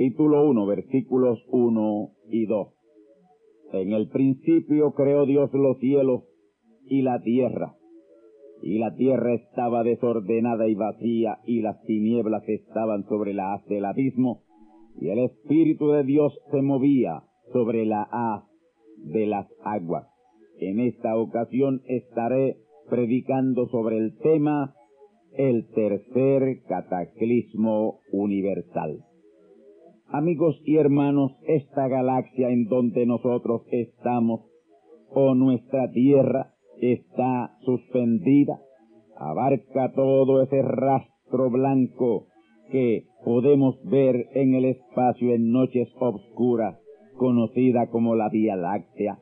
Capítulo 1 versículos 1 y 2. En el principio creó Dios los cielos y la tierra. Y la tierra estaba desordenada y vacía, y las tinieblas estaban sobre la haz del abismo, y el Espíritu de Dios se movía sobre la haz de las aguas. En esta ocasión estaré predicando sobre el tema el tercer cataclismo universal. Amigos y hermanos, esta galaxia en donde nosotros estamos, o nuestra Tierra, está suspendida, abarca todo ese rastro blanco que podemos ver en el espacio en noches obscuras, conocida como la Vía Láctea.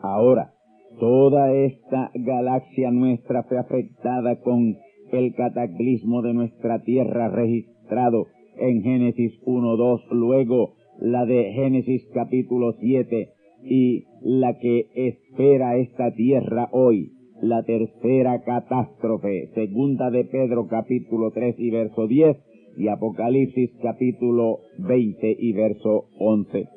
Ahora, toda esta galaxia nuestra fue afectada con el cataclismo de nuestra Tierra registrado en Génesis 1.2, luego la de Génesis capítulo 7 y la que espera esta tierra hoy, la tercera catástrofe, segunda de Pedro capítulo 3 y verso 10 y Apocalipsis capítulo 20 y verso 11.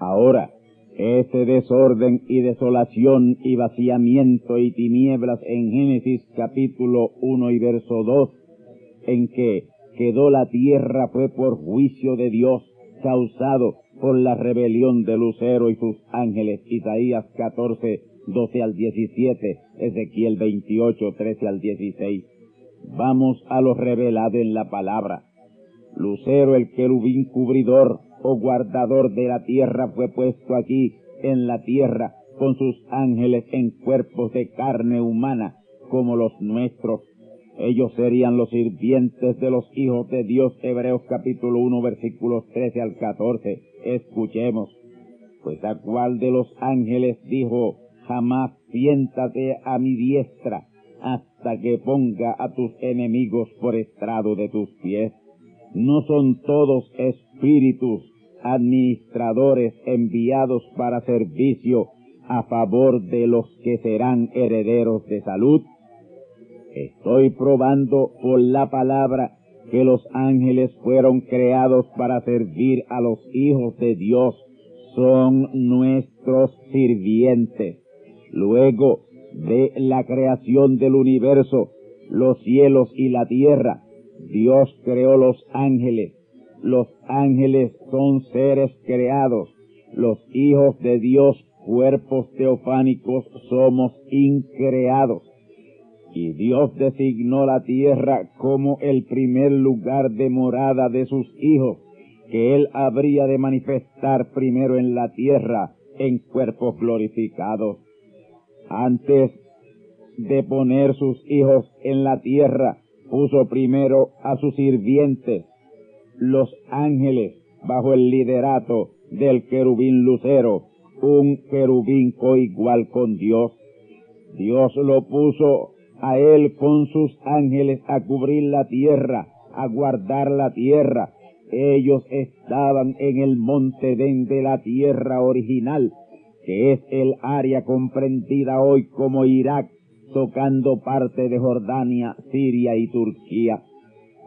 Ahora, ese desorden y desolación y vaciamiento y tinieblas en Génesis capítulo 1 y verso 2, en que quedó la tierra fue por juicio de Dios causado por la rebelión de Lucero y sus ángeles. Isaías 14, 12 al 17, Ezequiel 28, 13 al 16. Vamos a lo revelado en la palabra. Lucero, el querubín cubridor o guardador de la tierra, fue puesto aquí en la tierra con sus ángeles en cuerpos de carne humana como los nuestros ellos serían los sirvientes de los hijos de Dios. Hebreos capítulo 1 versículos 13 al 14. Escuchemos. Pues a cuál de los ángeles dijo, jamás siéntate a mi diestra hasta que ponga a tus enemigos por estrado de tus pies. No son todos espíritus administradores enviados para servicio a favor de los que serán herederos de salud. Estoy probando por la palabra que los ángeles fueron creados para servir a los hijos de Dios. Son nuestros sirvientes. Luego de la creación del universo, los cielos y la tierra, Dios creó los ángeles. Los ángeles son seres creados. Los hijos de Dios, cuerpos teofánicos, somos increados y Dios designó la tierra como el primer lugar de morada de sus hijos, que Él habría de manifestar primero en la tierra en cuerpos glorificados. Antes de poner sus hijos en la tierra, puso primero a sus sirvientes, los ángeles, bajo el liderato del querubín lucero, un querubín coigual con Dios. Dios lo puso a él con sus ángeles a cubrir la tierra, a guardar la tierra. Ellos estaban en el monte de la tierra original, que es el área comprendida hoy como Irak, tocando parte de Jordania, Siria y Turquía.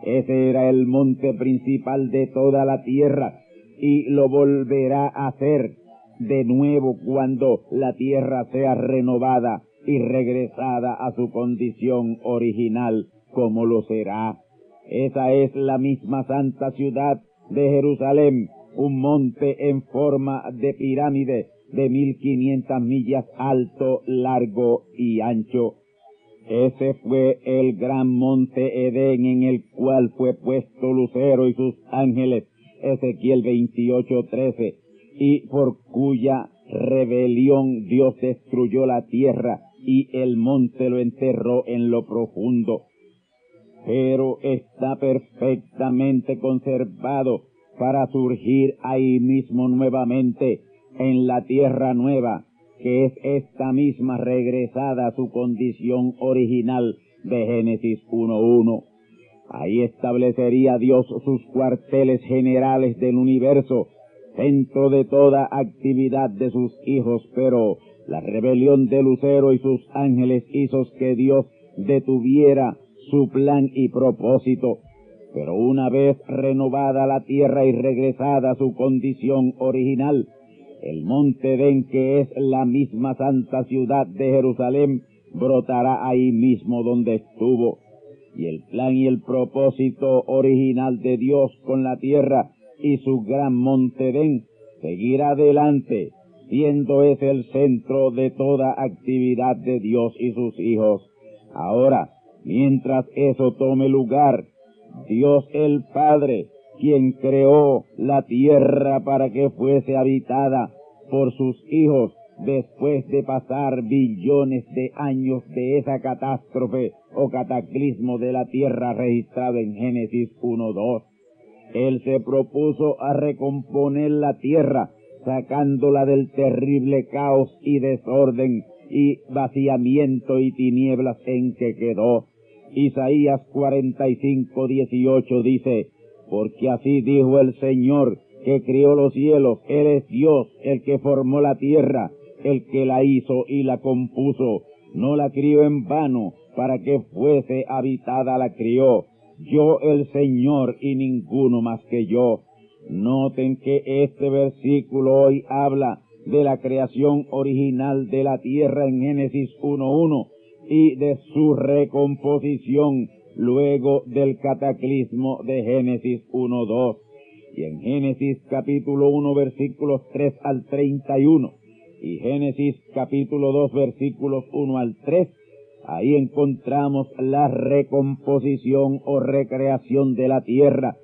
Ese era el monte principal de toda la tierra y lo volverá a hacer de nuevo cuando la tierra sea renovada y regresada a su condición original como lo será. Esa es la misma santa ciudad de Jerusalén, un monte en forma de pirámide de mil quinientas millas alto, largo y ancho. Ese fue el gran monte Edén en el cual fue puesto Lucero y sus ángeles, Ezequiel 28:13, y por cuya rebelión Dios destruyó la tierra y el monte lo enterró en lo profundo. Pero está perfectamente conservado para surgir ahí mismo nuevamente en la tierra nueva, que es esta misma regresada a su condición original de Génesis 1.1. Ahí establecería Dios sus cuarteles generales del universo, centro de toda actividad de sus hijos, pero la rebelión de Lucero y sus ángeles hizo que Dios detuviera su plan y propósito. Pero una vez renovada la tierra y regresada a su condición original, el monte Den, que es la misma santa ciudad de Jerusalén, brotará ahí mismo donde estuvo. Y el plan y el propósito original de Dios con la tierra y su gran monte Den seguirá adelante siendo ese el centro de toda actividad de Dios y sus hijos. Ahora, mientras eso tome lugar, Dios el Padre, quien creó la tierra para que fuese habitada por sus hijos después de pasar billones de años de esa catástrofe o cataclismo de la tierra registrada en Génesis 1.2. Él se propuso a recomponer la tierra sacándola del terrible caos y desorden y vaciamiento y tinieblas en que quedó. Isaías 45, 18 dice, porque así dijo el Señor que crió los cielos, Él es Dios, el que formó la tierra, el que la hizo y la compuso, no la crió en vano, para que fuese habitada la crió. Yo el Señor y ninguno más que yo. Noten que este versículo hoy habla de la creación original de la tierra en Génesis 1.1 y de su recomposición luego del cataclismo de Génesis 1.2. Y en Génesis capítulo 1 versículos 3 al 31 y Génesis capítulo 2 versículos 1 al 3, ahí encontramos la recomposición o recreación de la tierra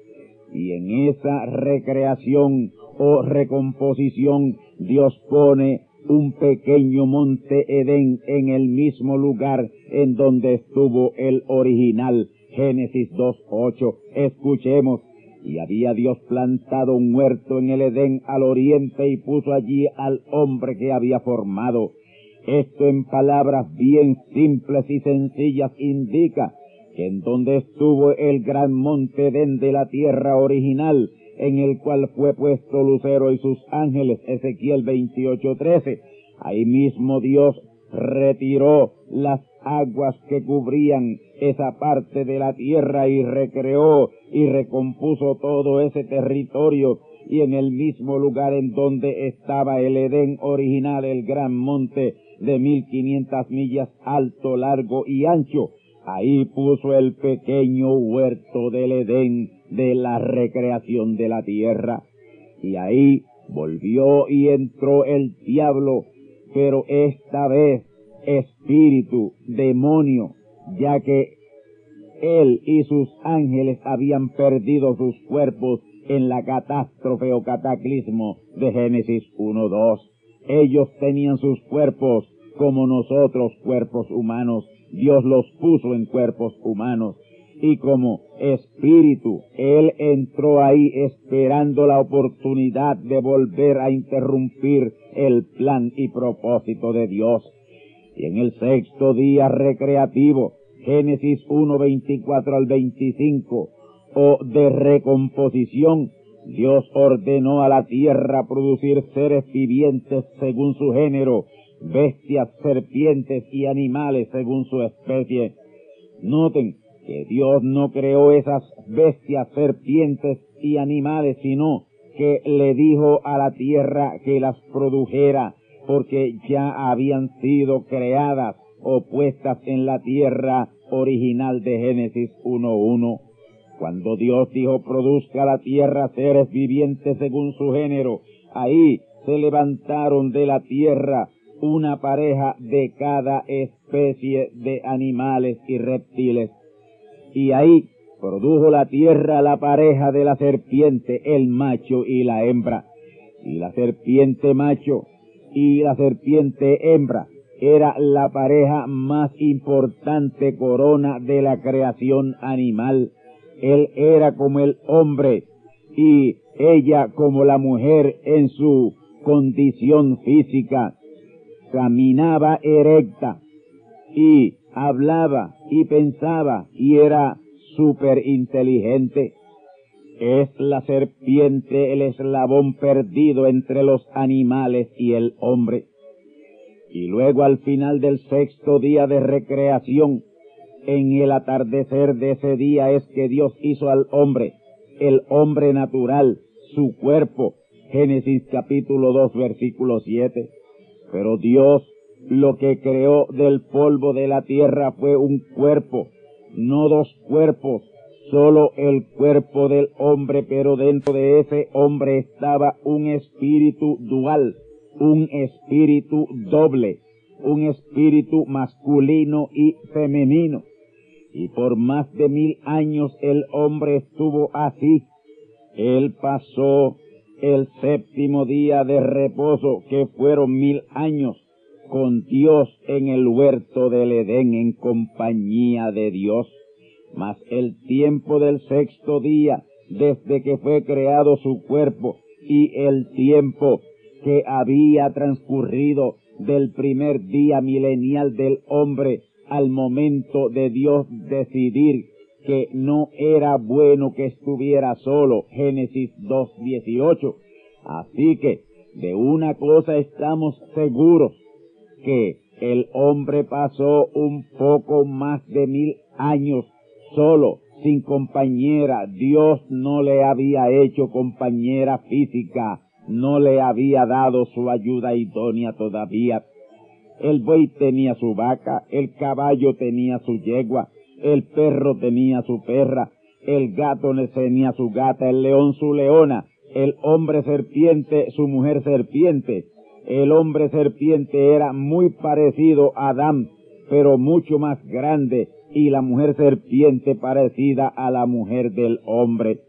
y en esa recreación o recomposición Dios pone un pequeño monte Edén en el mismo lugar en donde estuvo el original. Génesis 2.8. Escuchemos. Y había Dios plantado un huerto en el Edén al oriente y puso allí al hombre que había formado. Esto en palabras bien simples y sencillas indica en donde estuvo el gran monte de la tierra original, en el cual fue puesto Lucero y sus ángeles, Ezequiel 28:13. Ahí mismo Dios retiró las aguas que cubrían esa parte de la tierra y recreó y recompuso todo ese territorio y en el mismo lugar en donde estaba el Edén original, el gran monte de mil quinientas millas alto, largo y ancho, Ahí puso el pequeño huerto del Edén de la recreación de la tierra. Y ahí volvió y entró el diablo, pero esta vez espíritu, demonio, ya que él y sus ángeles habían perdido sus cuerpos en la catástrofe o cataclismo de Génesis 1.2. Ellos tenían sus cuerpos como nosotros, cuerpos humanos, Dios los puso en cuerpos humanos y como espíritu, Él entró ahí esperando la oportunidad de volver a interrumpir el plan y propósito de Dios. Y en el sexto día recreativo, Génesis 1, 24 al 25, o de recomposición, Dios ordenó a la tierra producir seres vivientes según su género, bestias, serpientes y animales según su especie. Noten que Dios no creó esas bestias, serpientes y animales, sino que le dijo a la tierra que las produjera, porque ya habían sido creadas o puestas en la tierra original de Génesis 1.1. Cuando Dios dijo produzca la tierra seres vivientes según su género, ahí se levantaron de la tierra una pareja de cada especie de animales y reptiles. Y ahí produjo la tierra la pareja de la serpiente, el macho y la hembra. Y la serpiente macho y la serpiente hembra era la pareja más importante corona de la creación animal él era como el hombre y ella como la mujer en su condición física. Caminaba erecta y hablaba y pensaba y era súper inteligente. Es la serpiente el eslabón perdido entre los animales y el hombre. Y luego al final del sexto día de recreación, en el atardecer de ese día es que Dios hizo al hombre, el hombre natural, su cuerpo. Génesis capítulo 2 versículo 7. Pero Dios lo que creó del polvo de la tierra fue un cuerpo, no dos cuerpos, solo el cuerpo del hombre, pero dentro de ese hombre estaba un espíritu dual, un espíritu doble, un espíritu masculino y femenino y por más de mil años el hombre estuvo así. Él pasó el séptimo día de reposo, que fueron mil años, con Dios en el huerto del Edén en compañía de Dios. Mas el tiempo del sexto día, desde que fue creado su cuerpo, y el tiempo que había transcurrido del primer día milenial del hombre, al momento de Dios decidir que no era bueno que estuviera solo. Génesis 2.18. Así que de una cosa estamos seguros, que el hombre pasó un poco más de mil años solo, sin compañera. Dios no le había hecho compañera física, no le había dado su ayuda idónea todavía. El buey tenía su vaca, el caballo tenía su yegua, el perro tenía su perra, el gato tenía su gata, el león su leona, el hombre serpiente su mujer serpiente. El hombre serpiente era muy parecido a Adán, pero mucho más grande, y la mujer serpiente parecida a la mujer del hombre.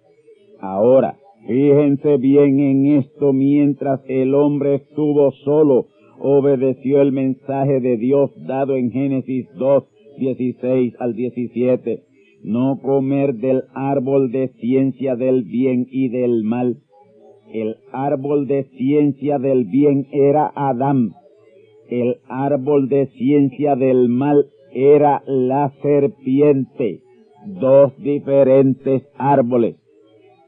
Ahora, fíjense bien en esto mientras el hombre estuvo solo, obedeció el mensaje de Dios dado en Génesis 2, 16 al 17. No comer del árbol de ciencia del bien y del mal. El árbol de ciencia del bien era Adán. El árbol de ciencia del mal era la serpiente. Dos diferentes árboles.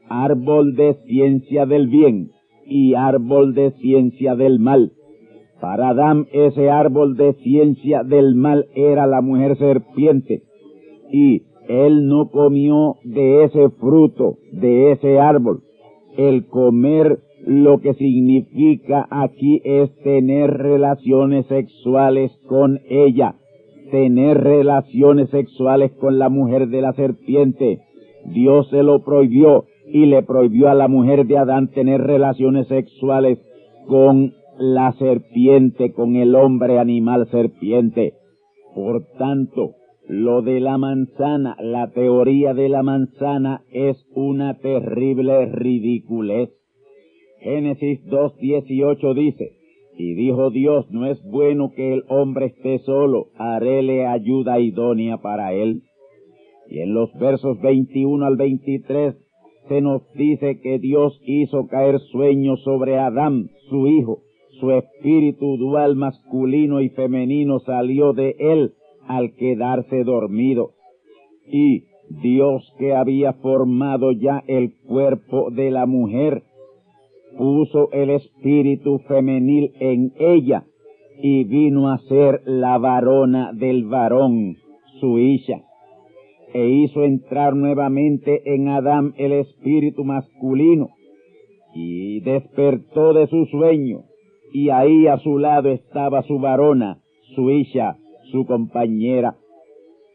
Árbol de ciencia del bien y árbol de ciencia del mal para Adán ese árbol de ciencia del mal era la mujer serpiente y él no comió de ese fruto, de ese árbol. El comer lo que significa aquí es tener relaciones sexuales con ella, tener relaciones sexuales con la mujer de la serpiente. Dios se lo prohibió y le prohibió a la mujer de Adán tener relaciones sexuales con la serpiente con el hombre animal serpiente. Por tanto, lo de la manzana, la teoría de la manzana es una terrible ridiculez. Génesis 2.18 dice, Y dijo Dios, no es bueno que el hombre esté solo, haréle ayuda idónea para él. Y en los versos 21 al 23 se nos dice que Dios hizo caer sueño sobre Adán, su hijo. Su espíritu dual masculino y femenino salió de él al quedarse dormido. Y Dios que había formado ya el cuerpo de la mujer, puso el espíritu femenil en ella y vino a ser la varona del varón, su hija e hizo entrar nuevamente en Adán el espíritu masculino, y despertó de su sueño, y ahí a su lado estaba su varona, su hija, su compañera.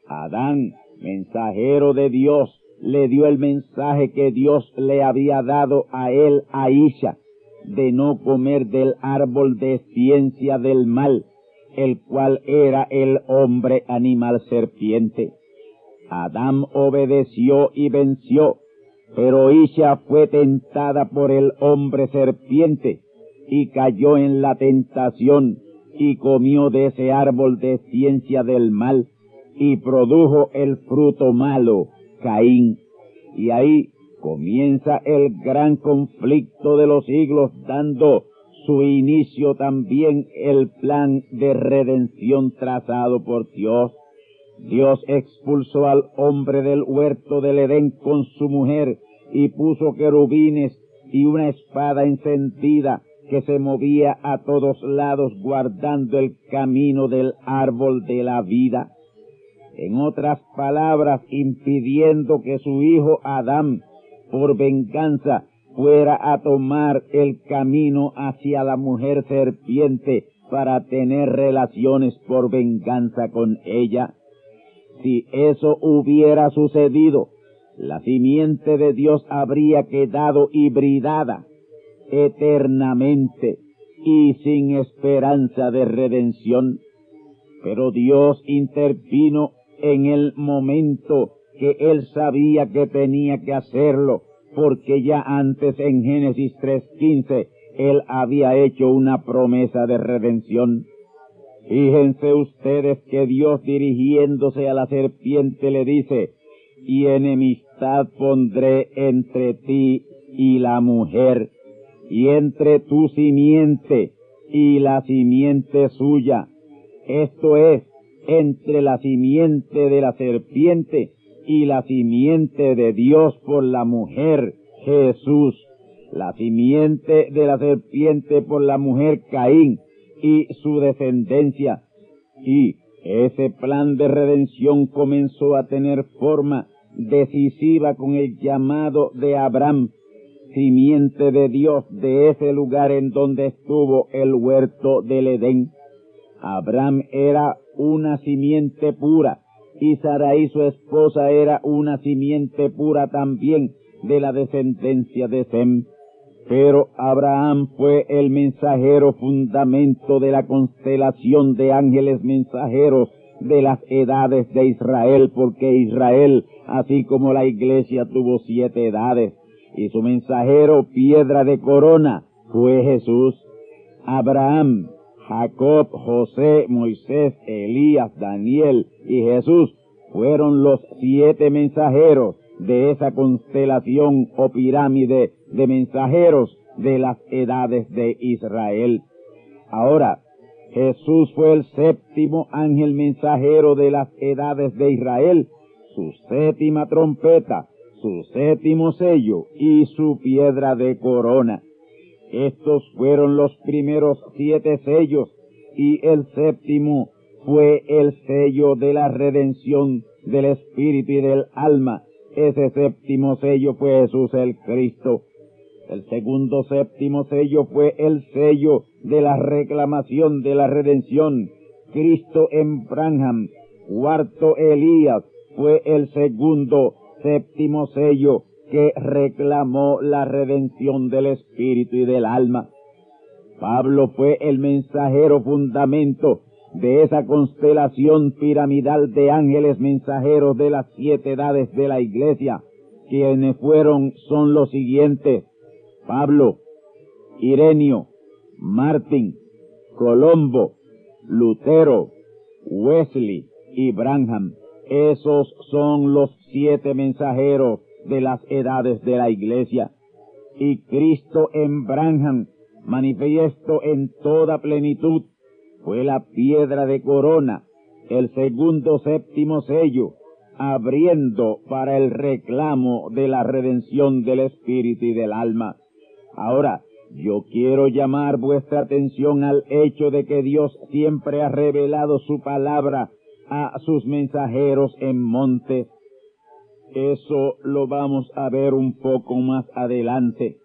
Adán, mensajero de Dios, le dio el mensaje que Dios le había dado a él, a Isha, de no comer del árbol de ciencia del mal, el cual era el hombre animal serpiente. Adán obedeció y venció, pero Isha fue tentada por el hombre serpiente y cayó en la tentación y comió de ese árbol de ciencia del mal y produjo el fruto malo, Caín. Y ahí comienza el gran conflicto de los siglos dando su inicio también el plan de redención trazado por Dios. Dios expulsó al hombre del huerto del Edén con su mujer y puso querubines y una espada encendida que se movía a todos lados guardando el camino del árbol de la vida. En otras palabras, impidiendo que su hijo Adán, por venganza, fuera a tomar el camino hacia la mujer serpiente para tener relaciones por venganza con ella. Si eso hubiera sucedido, la simiente de Dios habría quedado hibridada eternamente y sin esperanza de redención. Pero Dios intervino en el momento que él sabía que tenía que hacerlo, porque ya antes en Génesis 3.15 él había hecho una promesa de redención. Fíjense ustedes que Dios dirigiéndose a la serpiente le dice, y enemistad pondré entre ti y la mujer, y entre tu simiente y la simiente suya. Esto es, entre la simiente de la serpiente y la simiente de Dios por la mujer, Jesús. La simiente de la serpiente por la mujer Caín y su descendencia. Y ese plan de redención comenzó a tener forma decisiva con el llamado de Abraham, simiente de Dios de ese lugar en donde estuvo el huerto del Edén. Abraham era una simiente pura y Sarai su esposa era una simiente pura también de la descendencia de Sem. Pero Abraham fue el mensajero fundamento de la constelación de ángeles mensajeros de las edades de Israel, porque Israel, así como la iglesia, tuvo siete edades, y su mensajero, piedra de corona, fue Jesús. Abraham, Jacob, José, Moisés, Elías, Daniel y Jesús fueron los siete mensajeros de esa constelación o pirámide de mensajeros de las edades de Israel. Ahora, Jesús fue el séptimo ángel mensajero de las edades de Israel, su séptima trompeta, su séptimo sello y su piedra de corona. Estos fueron los primeros siete sellos y el séptimo fue el sello de la redención del espíritu y del alma ese séptimo sello fue Jesús el Cristo. El segundo séptimo sello fue el sello de la reclamación de la redención. Cristo en Branham. Cuarto Elías fue el segundo séptimo sello que reclamó la redención del espíritu y del alma. Pablo fue el mensajero fundamento de esa constelación piramidal de ángeles mensajeros de las siete edades de la iglesia, quienes fueron son los siguientes, Pablo, Irenio, Martín, Colombo, Lutero, Wesley y Branham. Esos son los siete mensajeros de las edades de la iglesia. Y Cristo en Branham, manifiesto en toda plenitud, fue la piedra de corona, el segundo séptimo sello, abriendo para el reclamo de la redención del espíritu y del alma. Ahora, yo quiero llamar vuestra atención al hecho de que Dios siempre ha revelado su palabra a sus mensajeros en montes. Eso lo vamos a ver un poco más adelante.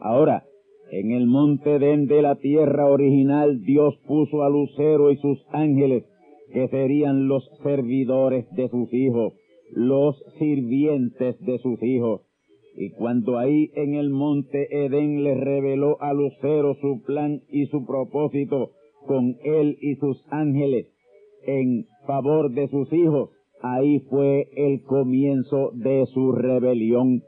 Ahora, en el monte Den de la tierra original Dios puso a Lucero y sus ángeles que serían los servidores de sus hijos, los sirvientes de sus hijos. Y cuando ahí en el monte Edén le reveló a Lucero su plan y su propósito con él y sus ángeles en favor de sus hijos, ahí fue el comienzo de su rebelión.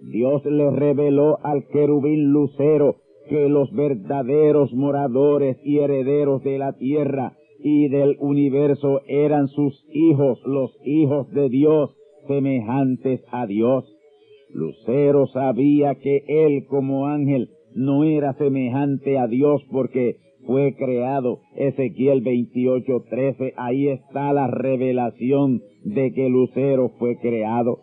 Dios le reveló al querubín Lucero que los verdaderos moradores y herederos de la tierra y del universo eran sus hijos, los hijos de Dios, semejantes a Dios. Lucero sabía que él como ángel no era semejante a Dios porque fue creado. Ezequiel 28:13, ahí está la revelación de que Lucero fue creado.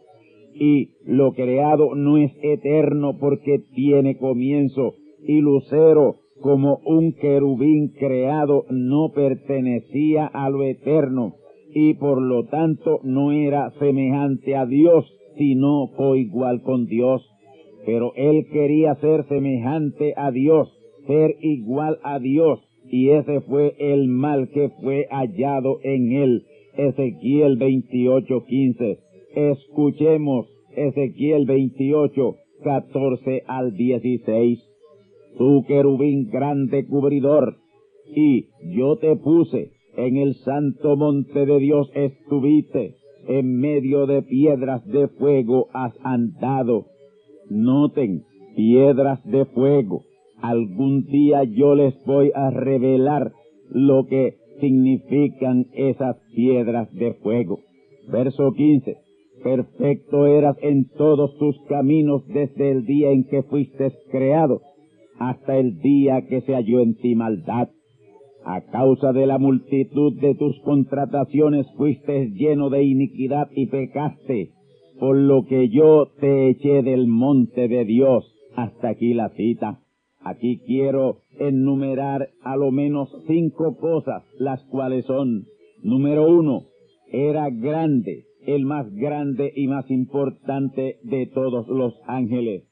Y lo creado no es eterno porque tiene comienzo. Y Lucero como un querubín creado no pertenecía a lo eterno y por lo tanto no era semejante a Dios, sino coigual con Dios. Pero él quería ser semejante a Dios, ser igual a Dios, y ese fue el mal que fue hallado en él. Ezequiel 28:15. Escuchemos Ezequiel 28, 14 al 16 tu querubín grande cubridor, y yo te puse en el santo monte de Dios estuviste, en medio de piedras de fuego has andado. Noten, piedras de fuego. Algún día yo les voy a revelar lo que significan esas piedras de fuego. Verso 15. Perfecto eras en todos tus caminos desde el día en que fuiste creado hasta el día que se halló en ti maldad. A causa de la multitud de tus contrataciones fuiste lleno de iniquidad y pecaste, por lo que yo te eché del monte de Dios. Hasta aquí la cita. Aquí quiero enumerar a lo menos cinco cosas, las cuales son, número uno, era grande, el más grande y más importante de todos los ángeles.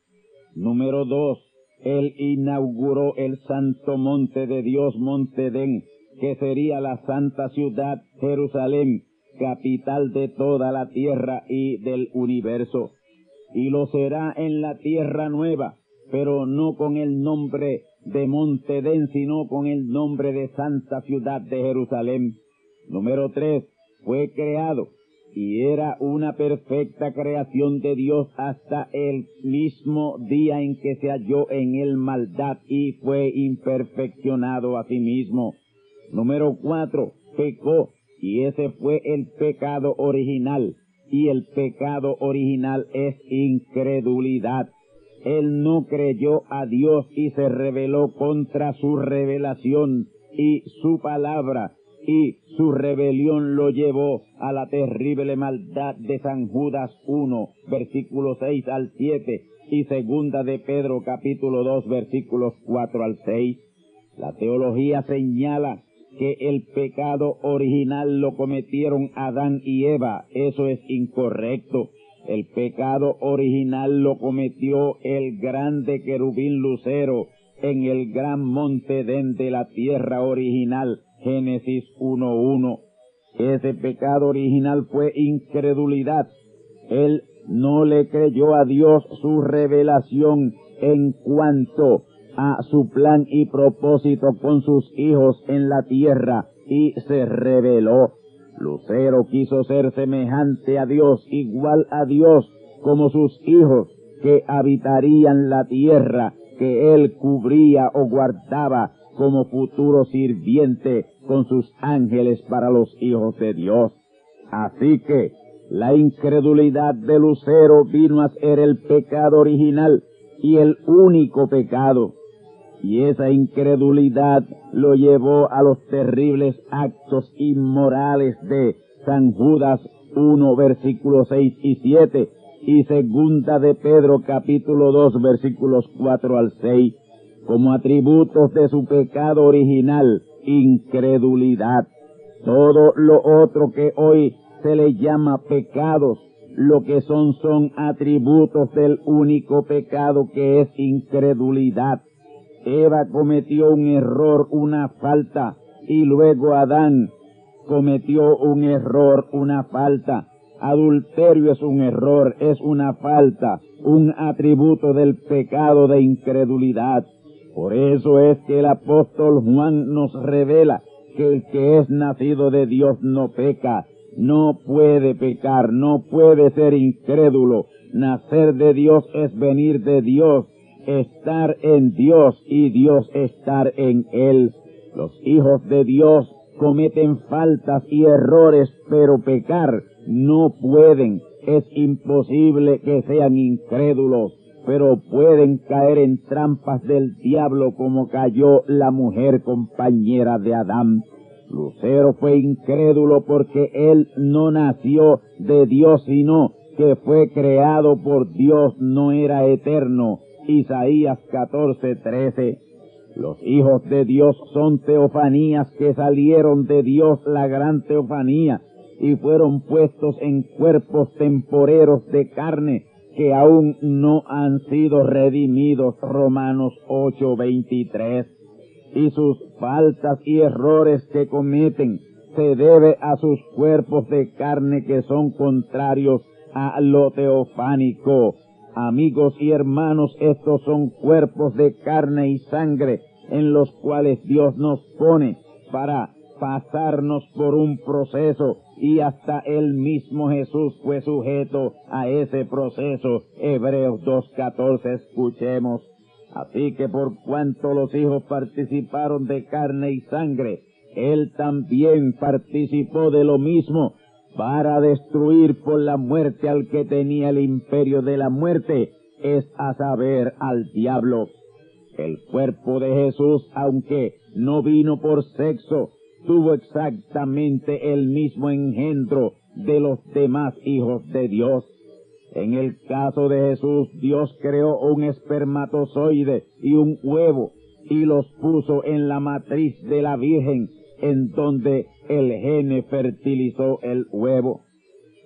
Número dos, él inauguró el santo monte de Dios, Montedén, que sería la santa ciudad Jerusalén, capital de toda la tierra y del universo. Y lo será en la tierra nueva, pero no con el nombre de Montedén, sino con el nombre de santa ciudad de Jerusalén. Número tres, fue creado y era una perfecta creación de Dios hasta el mismo día en que se halló en él maldad y fue imperfeccionado a sí mismo. Número cuatro, pecó y ese fue el pecado original y el pecado original es incredulidad. Él no creyó a Dios y se rebeló contra su revelación y su palabra y su rebelión lo llevó a la terrible maldad de San Judas 1, versículos 6 al 7 y segunda de Pedro capítulo 2 versículos 4 al 6. La teología señala que el pecado original lo cometieron Adán y Eva. Eso es incorrecto. El pecado original lo cometió el grande querubín lucero en el gran monte de la tierra original Génesis 1.1. Ese pecado original fue incredulidad. Él no le creyó a Dios su revelación en cuanto a su plan y propósito con sus hijos en la tierra y se rebeló. Lucero quiso ser semejante a Dios, igual a Dios como sus hijos que habitarían la tierra que él cubría o guardaba como futuro sirviente con sus ángeles para los hijos de Dios. Así que la incredulidad de Lucero vino a ser el pecado original y el único pecado. Y esa incredulidad lo llevó a los terribles actos inmorales de San Judas 1 versículos 6 y 7 y segunda de Pedro capítulo 2 versículos 4 al 6 como atributos de su pecado original, incredulidad. Todo lo otro que hoy se le llama pecados, lo que son son atributos del único pecado que es incredulidad. Eva cometió un error, una falta, y luego Adán cometió un error, una falta. Adulterio es un error, es una falta, un atributo del pecado de incredulidad. Por eso es que el apóstol Juan nos revela que el que es nacido de Dios no peca, no puede pecar, no puede ser incrédulo. Nacer de Dios es venir de Dios, estar en Dios y Dios estar en Él. Los hijos de Dios cometen faltas y errores, pero pecar no pueden. Es imposible que sean incrédulos, pero pueden caer en trampas del diablo como cayó la mujer compañera de Adán. Lucero fue incrédulo porque él no nació de Dios, sino que fue creado por Dios, no era eterno. Isaías 14:13. Los hijos de Dios son teofanías que salieron de Dios, la gran teofanía, y fueron puestos en cuerpos temporeros de carne que aún no han sido redimidos. Romanos 8:23 y sus faltas y errores que cometen se debe a sus cuerpos de carne que son contrarios a lo teofánico. Amigos y hermanos, estos son cuerpos de carne y sangre en los cuales Dios nos pone para pasarnos por un proceso y hasta el mismo Jesús fue sujeto a ese proceso. Hebreos 2.14, escuchemos. Así que por cuanto los hijos participaron de carne y sangre, él también participó de lo mismo para destruir por la muerte al que tenía el imperio de la muerte, es a saber, al diablo. El cuerpo de Jesús, aunque no vino por sexo, tuvo exactamente el mismo engendro de los demás hijos de Dios. En el caso de Jesús, Dios creó un espermatozoide y un huevo y los puso en la matriz de la Virgen, en donde el gene fertilizó el huevo.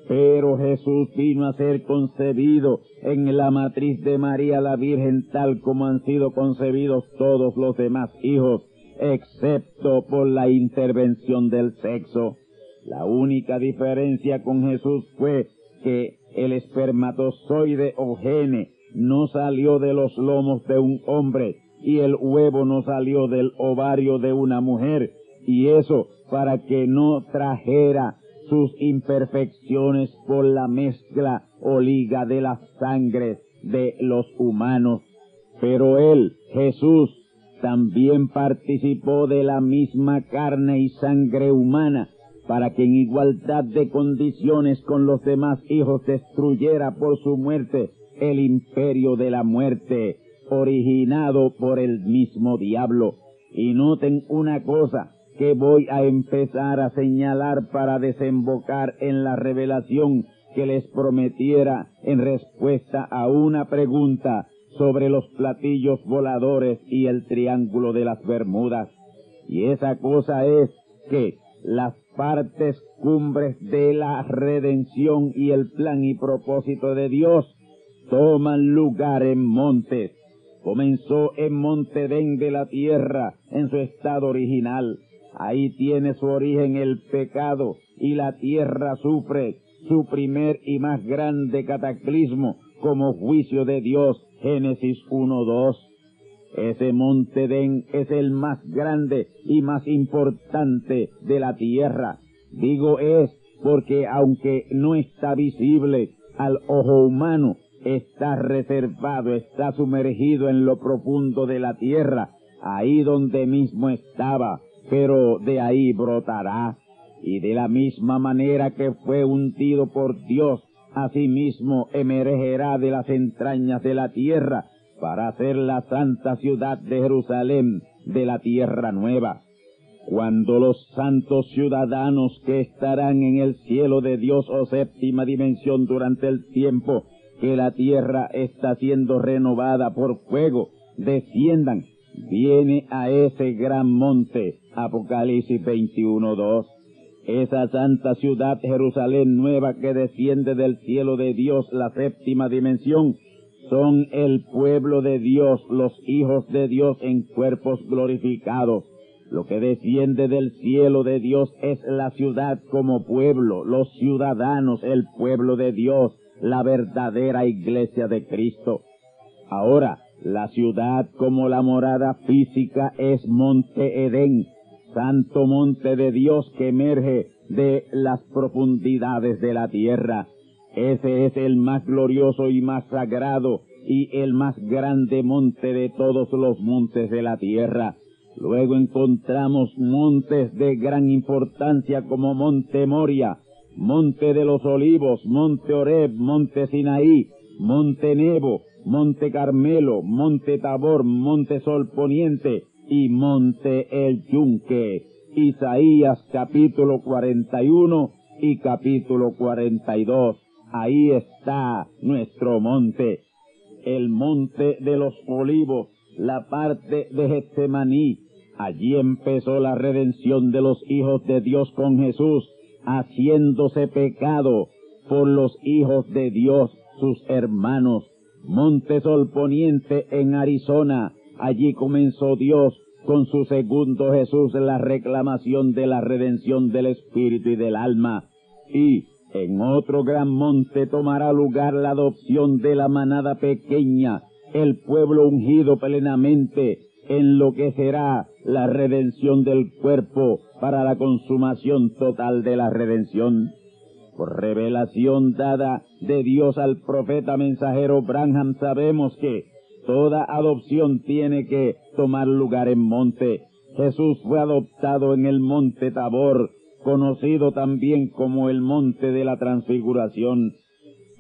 Pero Jesús vino a ser concebido en la matriz de María la Virgen tal como han sido concebidos todos los demás hijos, excepto por la intervención del sexo. La única diferencia con Jesús fue que el espermatozoide o gene no salió de los lomos de un hombre y el huevo no salió del ovario de una mujer y eso para que no trajera sus imperfecciones por la mezcla o liga de las sangres de los humanos. Pero él, Jesús, también participó de la misma carne y sangre humana para que en igualdad de condiciones con los demás hijos destruyera por su muerte el imperio de la muerte, originado por el mismo diablo. Y noten una cosa que voy a empezar a señalar para desembocar en la revelación que les prometiera en respuesta a una pregunta sobre los platillos voladores y el triángulo de las Bermudas. Y esa cosa es que las partes cumbres de la redención y el plan y propósito de Dios toman lugar en montes. Comenzó en Monte Den de la tierra en su estado original. Ahí tiene su origen el pecado y la tierra sufre su primer y más grande cataclismo como juicio de Dios. Génesis 1.2. Ese monte Den es el más grande y más importante de la tierra. Digo es porque aunque no está visible al ojo humano, está reservado, está sumergido en lo profundo de la tierra ahí donde mismo estaba, pero de ahí brotará. Y de la misma manera que fue hundido por Dios, asimismo emergerá de las entrañas de la tierra para hacer la santa ciudad de Jerusalén de la tierra nueva. Cuando los santos ciudadanos que estarán en el cielo de Dios o séptima dimensión durante el tiempo que la tierra está siendo renovada por fuego, desciendan, viene a ese gran monte, Apocalipsis 21.2. Esa santa ciudad Jerusalén nueva que desciende del cielo de Dios, la séptima dimensión, son el pueblo de Dios, los hijos de Dios en cuerpos glorificados. Lo que desciende del cielo de Dios es la ciudad como pueblo, los ciudadanos, el pueblo de Dios, la verdadera iglesia de Cristo. Ahora, la ciudad como la morada física es Monte Edén, santo monte de Dios que emerge de las profundidades de la tierra. Ese es el más glorioso y más sagrado y el más grande monte de todos los montes de la tierra. Luego encontramos montes de gran importancia como Monte Moria, Monte de los Olivos, Monte Oreb, Monte Sinaí, Monte Nebo, Monte Carmelo, Monte Tabor, Monte Sol Poniente y Monte El Yunque. Isaías capítulo 41 y capítulo 42. Ahí está nuestro monte, el monte de los olivos, la parte de Getsemaní. Allí empezó la redención de los hijos de Dios con Jesús, haciéndose pecado por los hijos de Dios, sus hermanos. Monte Sol Poniente en Arizona. Allí comenzó Dios con su segundo Jesús la reclamación de la redención del espíritu y del alma. Y en otro gran monte tomará lugar la adopción de la manada pequeña, el pueblo ungido plenamente, en lo que será la redención del cuerpo para la consumación total de la redención. Por revelación dada de Dios al profeta mensajero Branham sabemos que toda adopción tiene que tomar lugar en monte. Jesús fue adoptado en el monte Tabor, conocido también como el monte de la transfiguración.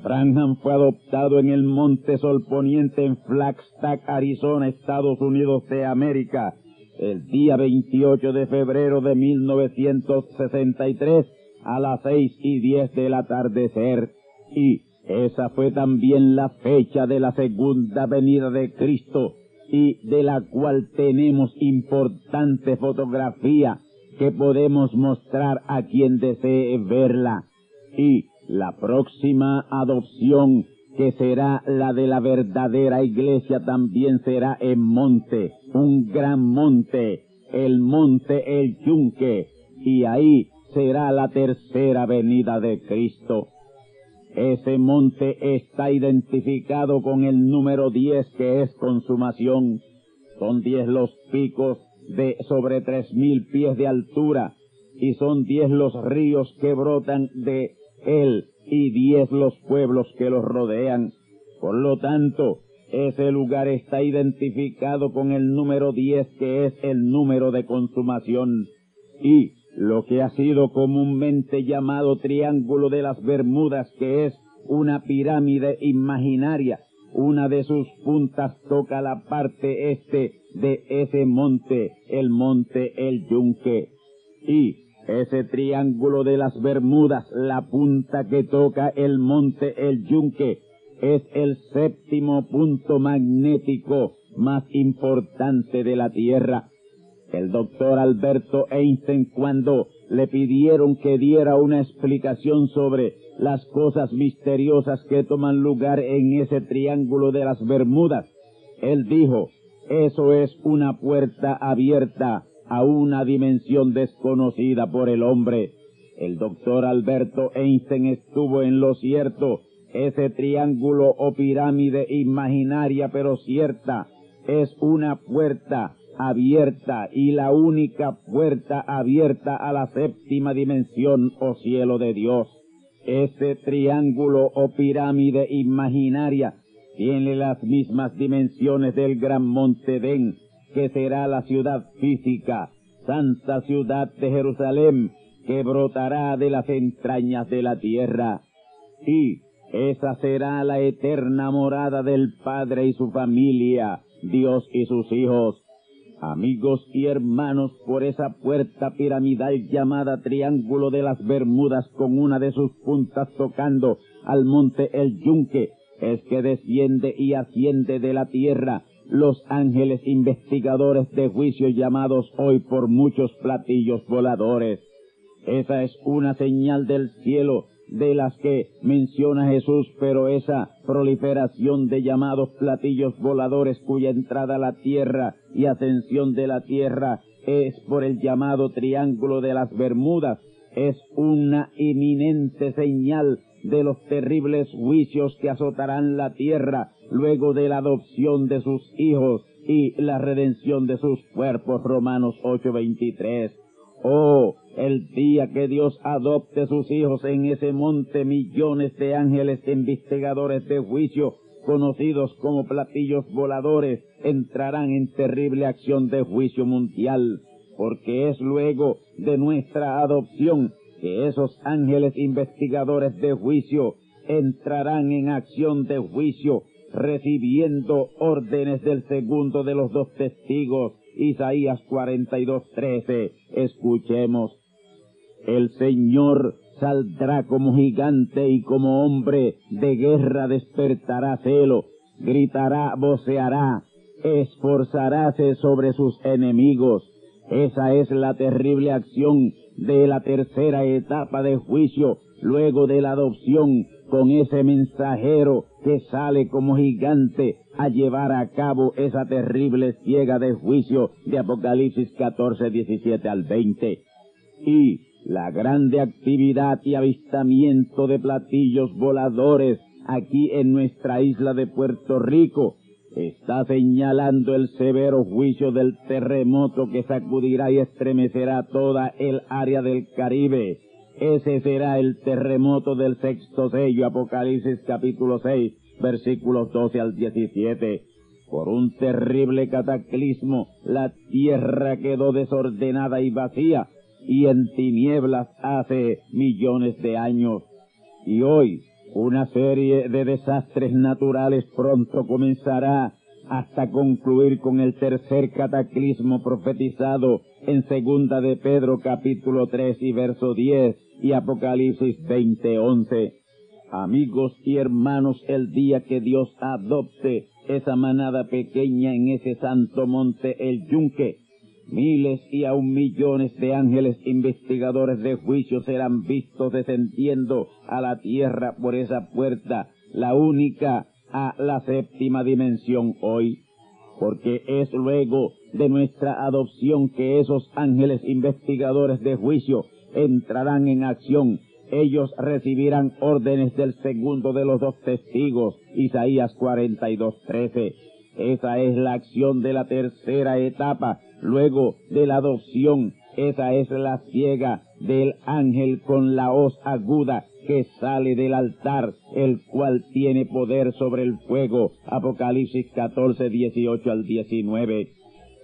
Branham fue adoptado en el monte Sol Poniente en Flagstaff, Arizona, Estados Unidos de América, el día 28 de febrero de 1963 a las seis y diez del atardecer. Y esa fue también la fecha de la segunda venida de Cristo y de la cual tenemos importante fotografía que podemos mostrar a quien desee verla. Y la próxima adopción, que será la de la verdadera iglesia, también será en monte, un gran monte, el monte El Yunque, y ahí será la tercera venida de Cristo. Ese monte está identificado con el número diez que es consumación. Son diez los picos de sobre tres mil pies de altura y son diez los ríos que brotan de él y diez los pueblos que los rodean. Por lo tanto, ese lugar está identificado con el número diez que es el número de consumación y lo que ha sido comúnmente llamado Triángulo de las Bermudas que es una pirámide imaginaria. Una de sus puntas toca la parte este de ese monte, el monte El Yunque. Y ese triángulo de las Bermudas, la punta que toca el monte El Yunque, es el séptimo punto magnético más importante de la Tierra. El doctor Alberto Einstein cuando le pidieron que diera una explicación sobre las cosas misteriosas que toman lugar en ese triángulo de las Bermudas, él dijo, eso es una puerta abierta a una dimensión desconocida por el hombre. El doctor Alberto Einstein estuvo en lo cierto. Ese triángulo o pirámide imaginaria pero cierta es una puerta abierta y la única puerta abierta a la séptima dimensión o cielo de Dios. Ese triángulo o pirámide imaginaria tiene las mismas dimensiones del gran monte Den, que será la ciudad física, santa ciudad de Jerusalén, que brotará de las entrañas de la tierra. Y esa será la eterna morada del Padre y su familia, Dios y sus hijos. Amigos y hermanos, por esa puerta piramidal llamada Triángulo de las Bermudas con una de sus puntas tocando al monte El Yunque, es que desciende y asciende de la tierra los ángeles investigadores de juicio llamados hoy por muchos platillos voladores. Esa es una señal del cielo de las que menciona Jesús, pero esa proliferación de llamados platillos voladores cuya entrada a la tierra y ascensión de la tierra es por el llamado triángulo de las Bermudas, es una inminente señal de los terribles juicios que azotarán la tierra luego de la adopción de sus hijos y la redención de sus cuerpos. Romanos 8:23. Oh, el día que Dios adopte sus hijos en ese monte, millones de ángeles investigadores de juicio, conocidos como platillos voladores, entrarán en terrible acción de juicio mundial, porque es luego de nuestra adopción que esos ángeles investigadores de juicio entrarán en acción de juicio, recibiendo órdenes del segundo de los dos testigos, Isaías 42:13. Escuchemos. El Señor saldrá como gigante y como hombre de guerra despertará celo, gritará, voceará, esforzaráse sobre sus enemigos. Esa es la terrible acción de la tercera etapa de juicio luego de la adopción con ese mensajero que sale como gigante a llevar a cabo esa terrible ciega de juicio de Apocalipsis 14, 17 al 20. Y la grande actividad y avistamiento de platillos voladores aquí en nuestra isla de Puerto Rico está señalando el severo juicio del terremoto que sacudirá y estremecerá toda el área del Caribe. Ese será el terremoto del sexto sello, Apocalipsis capítulo 6, versículos 12 al 17. Por un terrible cataclismo, la tierra quedó desordenada y vacía, y en tinieblas hace millones de años. Y hoy, una serie de desastres naturales pronto comenzará hasta concluir con el tercer cataclismo profetizado en segunda de Pedro capítulo 3 y verso 10 y Apocalipsis 20, 11. Amigos y hermanos, el día que Dios adopte esa manada pequeña en ese santo monte el Yunque, miles y aún millones de ángeles investigadores de juicio serán vistos descendiendo a la tierra por esa puerta, la única a la séptima dimensión hoy, porque es luego de nuestra adopción que esos ángeles investigadores de juicio entrarán en acción. Ellos recibirán órdenes del segundo de los dos testigos, Isaías 42:13. Esa es la acción de la tercera etapa, luego de la adopción. Esa es la ciega del ángel con la hoz aguda que sale del altar, el cual tiene poder sobre el fuego. Apocalipsis 14, 18 al 19.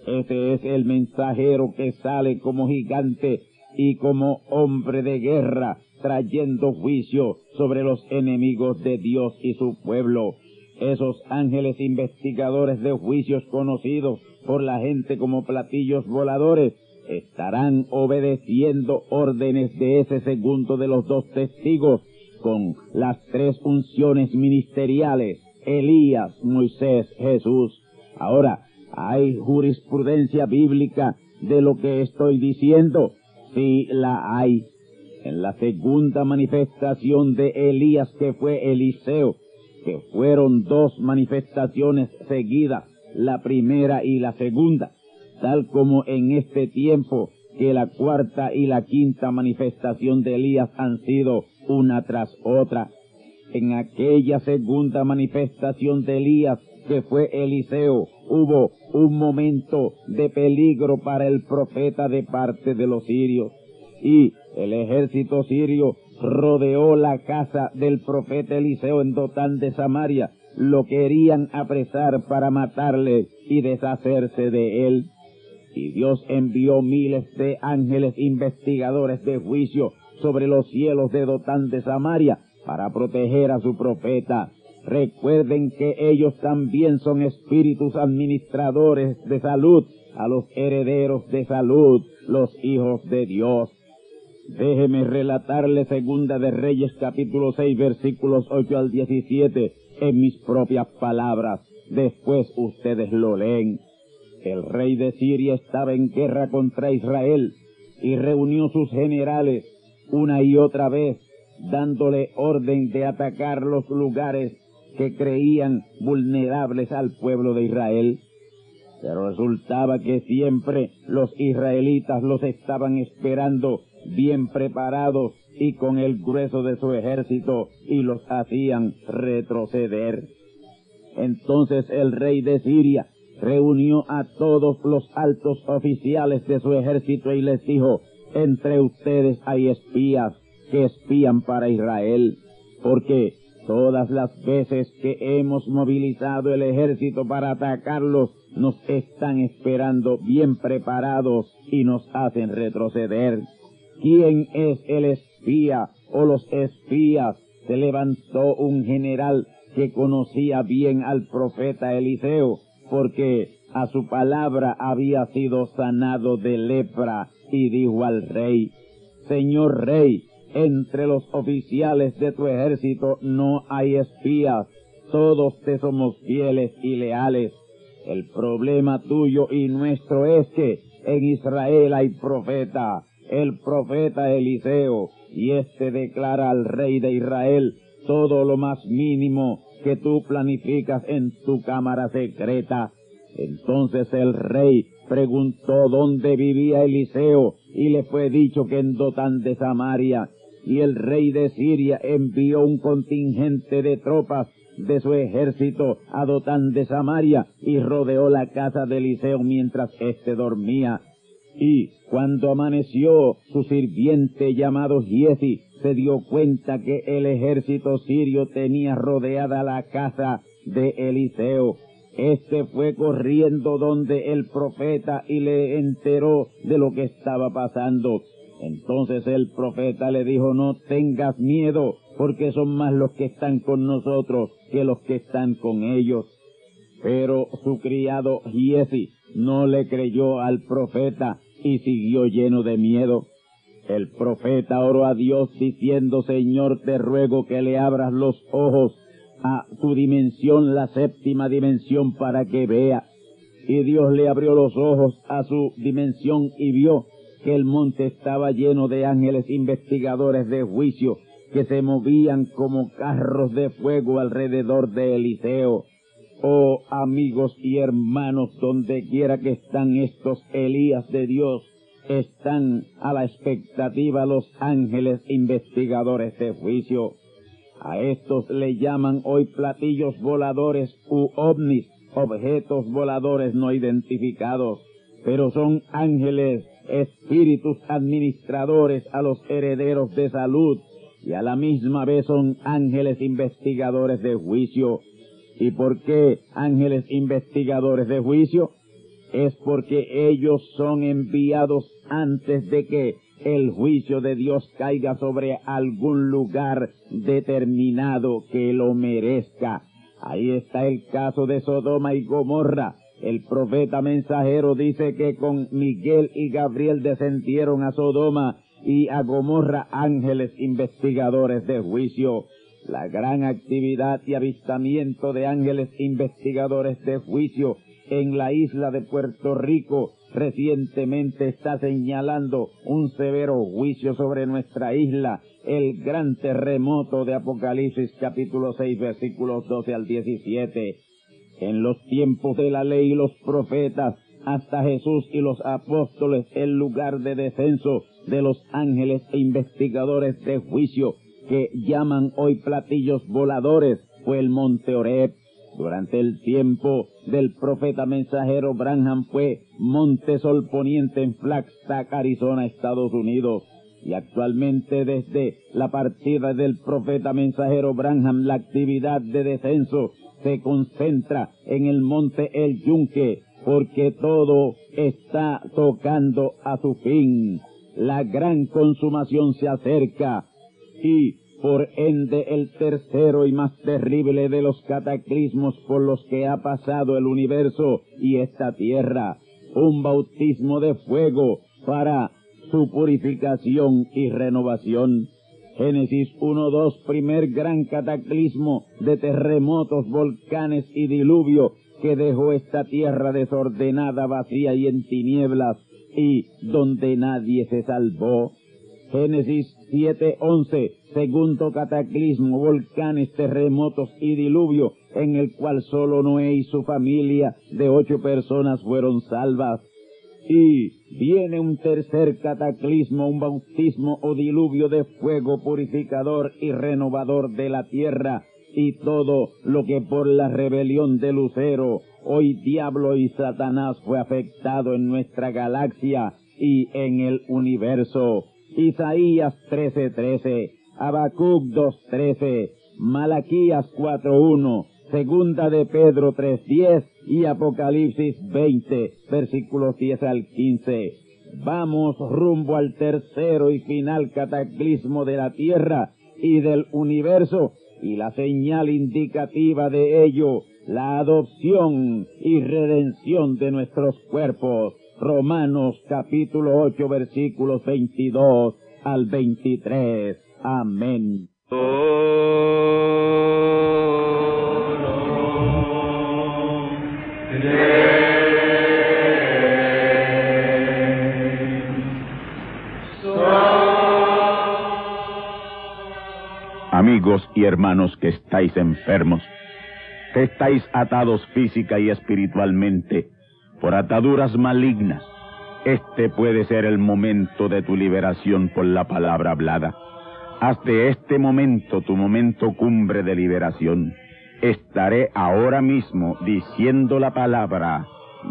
Ese es el mensajero que sale como gigante y como hombre de guerra, trayendo juicio sobre los enemigos de Dios y su pueblo. Esos ángeles investigadores de juicios conocidos por la gente como platillos voladores estarán obedeciendo órdenes de ese segundo de los dos testigos con las tres funciones ministeriales, Elías, Moisés, Jesús. Ahora, ¿hay jurisprudencia bíblica de lo que estoy diciendo? Sí la hay. En la segunda manifestación de Elías, que fue Eliseo, que fueron dos manifestaciones seguidas, la primera y la segunda, tal como en este tiempo que la cuarta y la quinta manifestación de Elías han sido una tras otra. En aquella segunda manifestación de Elías, que fue Eliseo, hubo un momento de peligro para el profeta de parte de los sirios. Y el ejército sirio rodeó la casa del profeta Eliseo en Dotán de Samaria lo querían apresar para matarle y deshacerse de él. Y Dios envió miles de ángeles investigadores de juicio sobre los cielos de Dotán de Samaria para proteger a su profeta. Recuerden que ellos también son espíritus administradores de salud, a los herederos de salud, los hijos de Dios. Déjeme relatarle Segunda de Reyes capítulo 6 versículos 8 al 17 en mis propias palabras. Después ustedes lo leen. El rey de Siria estaba en guerra contra Israel y reunió sus generales una y otra vez, dándole orden de atacar los lugares que creían vulnerables al pueblo de Israel. Pero resultaba que siempre los israelitas los estaban esperando bien preparados y con el grueso de su ejército y los hacían retroceder. Entonces el rey de Siria reunió a todos los altos oficiales de su ejército y les dijo, entre ustedes hay espías que espían para Israel, porque todas las veces que hemos movilizado el ejército para atacarlos, nos están esperando bien preparados y nos hacen retroceder. ¿Quién es el espía o los espías? Se levantó un general que conocía bien al profeta Eliseo, porque a su palabra había sido sanado de lepra, y dijo al rey, Señor rey, entre los oficiales de tu ejército no hay espías, todos te somos fieles y leales. El problema tuyo y nuestro es que en Israel hay profeta, el profeta Eliseo, y éste declara al rey de Israel todo lo más mínimo que tú planificas en tu cámara secreta. Entonces el rey preguntó dónde vivía Eliseo y le fue dicho que en Dotán de Samaria. Y el rey de Siria envió un contingente de tropas de su ejército a Dotán de Samaria y rodeó la casa de Eliseo mientras éste dormía. Y cuando amaneció, su sirviente llamado Giesi se dio cuenta que el ejército sirio tenía rodeada la casa de Eliseo. Este fue corriendo donde el profeta y le enteró de lo que estaba pasando. Entonces el profeta le dijo, no tengas miedo, porque son más los que están con nosotros que los que están con ellos. Pero su criado Giesi no le creyó al profeta y siguió lleno de miedo. El profeta oró a Dios diciendo, Señor, te ruego que le abras los ojos a tu dimensión, la séptima dimensión, para que vea. Y Dios le abrió los ojos a su dimensión y vio que el monte estaba lleno de ángeles investigadores de juicio que se movían como carros de fuego alrededor de Eliseo. Oh amigos y hermanos, donde quiera que están estos Elías de Dios, están a la expectativa los ángeles investigadores de juicio. A estos le llaman hoy platillos voladores u ovnis, objetos voladores no identificados, pero son ángeles, espíritus administradores a los herederos de salud y a la misma vez son ángeles investigadores de juicio ¿Y por qué ángeles investigadores de juicio? Es porque ellos son enviados antes de que el juicio de Dios caiga sobre algún lugar determinado que lo merezca. Ahí está el caso de Sodoma y Gomorra. El profeta mensajero dice que con Miguel y Gabriel descendieron a Sodoma y a Gomorra ángeles investigadores de juicio la gran actividad y avistamiento de ángeles investigadores de juicio en la isla de Puerto Rico recientemente está señalando un severo juicio sobre nuestra isla, el gran terremoto de Apocalipsis capítulo 6 versículos 12 al 17. En los tiempos de la ley y los profetas, hasta Jesús y los apóstoles, el lugar de descenso de los ángeles e investigadores de juicio que llaman hoy platillos voladores fue el monte Oreb. Durante el tiempo del profeta mensajero Branham fue Monte Sol Poniente en Flagstaff, Arizona, Estados Unidos. Y actualmente desde la partida del profeta mensajero Branham, la actividad de descenso se concentra en el monte El Yunque, porque todo está tocando a su fin. La gran consumación se acerca y por ende el tercero y más terrible de los cataclismos por los que ha pasado el universo y esta tierra, un bautismo de fuego para su purificación y renovación. Génesis 1.2, primer gran cataclismo de terremotos, volcanes y diluvio que dejó esta tierra desordenada, vacía y en tinieblas, y donde nadie se salvó. Génesis 7:11, segundo cataclismo, volcanes, terremotos y diluvio, en el cual solo Noé y su familia de ocho personas fueron salvas. Y viene un tercer cataclismo, un bautismo o diluvio de fuego purificador y renovador de la tierra, y todo lo que por la rebelión de Lucero, hoy diablo y Satanás fue afectado en nuestra galaxia y en el universo. Isaías 13:13, Habacuc 2:13, Malaquías 4:1, Segunda de Pedro 3:10 y Apocalipsis 20, versículos 10 al 15. Vamos rumbo al tercero y final cataclismo de la tierra y del universo y la señal indicativa de ello, la adopción y redención de nuestros cuerpos. Romanos capítulo 8 versículos 22 al 23. Amén. Amigos y hermanos que estáis enfermos, que estáis atados física y espiritualmente por ataduras malignas, este puede ser el momento de tu liberación por la palabra hablada. Haz de este momento tu momento cumbre de liberación. Estaré ahora mismo diciendo la palabra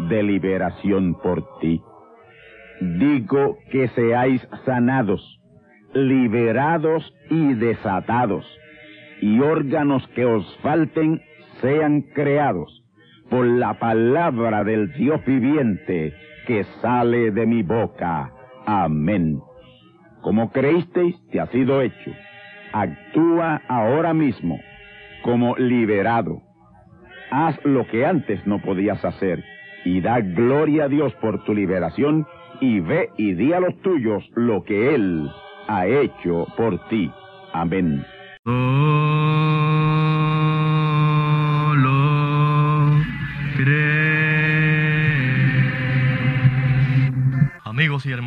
de liberación por ti. Digo que seáis sanados, liberados y desatados, y órganos que os falten sean creados por la palabra del Dios viviente que sale de mi boca. Amén. Como creísteis, te ha sido hecho. Actúa ahora mismo como liberado. Haz lo que antes no podías hacer y da gloria a Dios por tu liberación y ve y di a los tuyos lo que Él ha hecho por ti. Amén. Amigos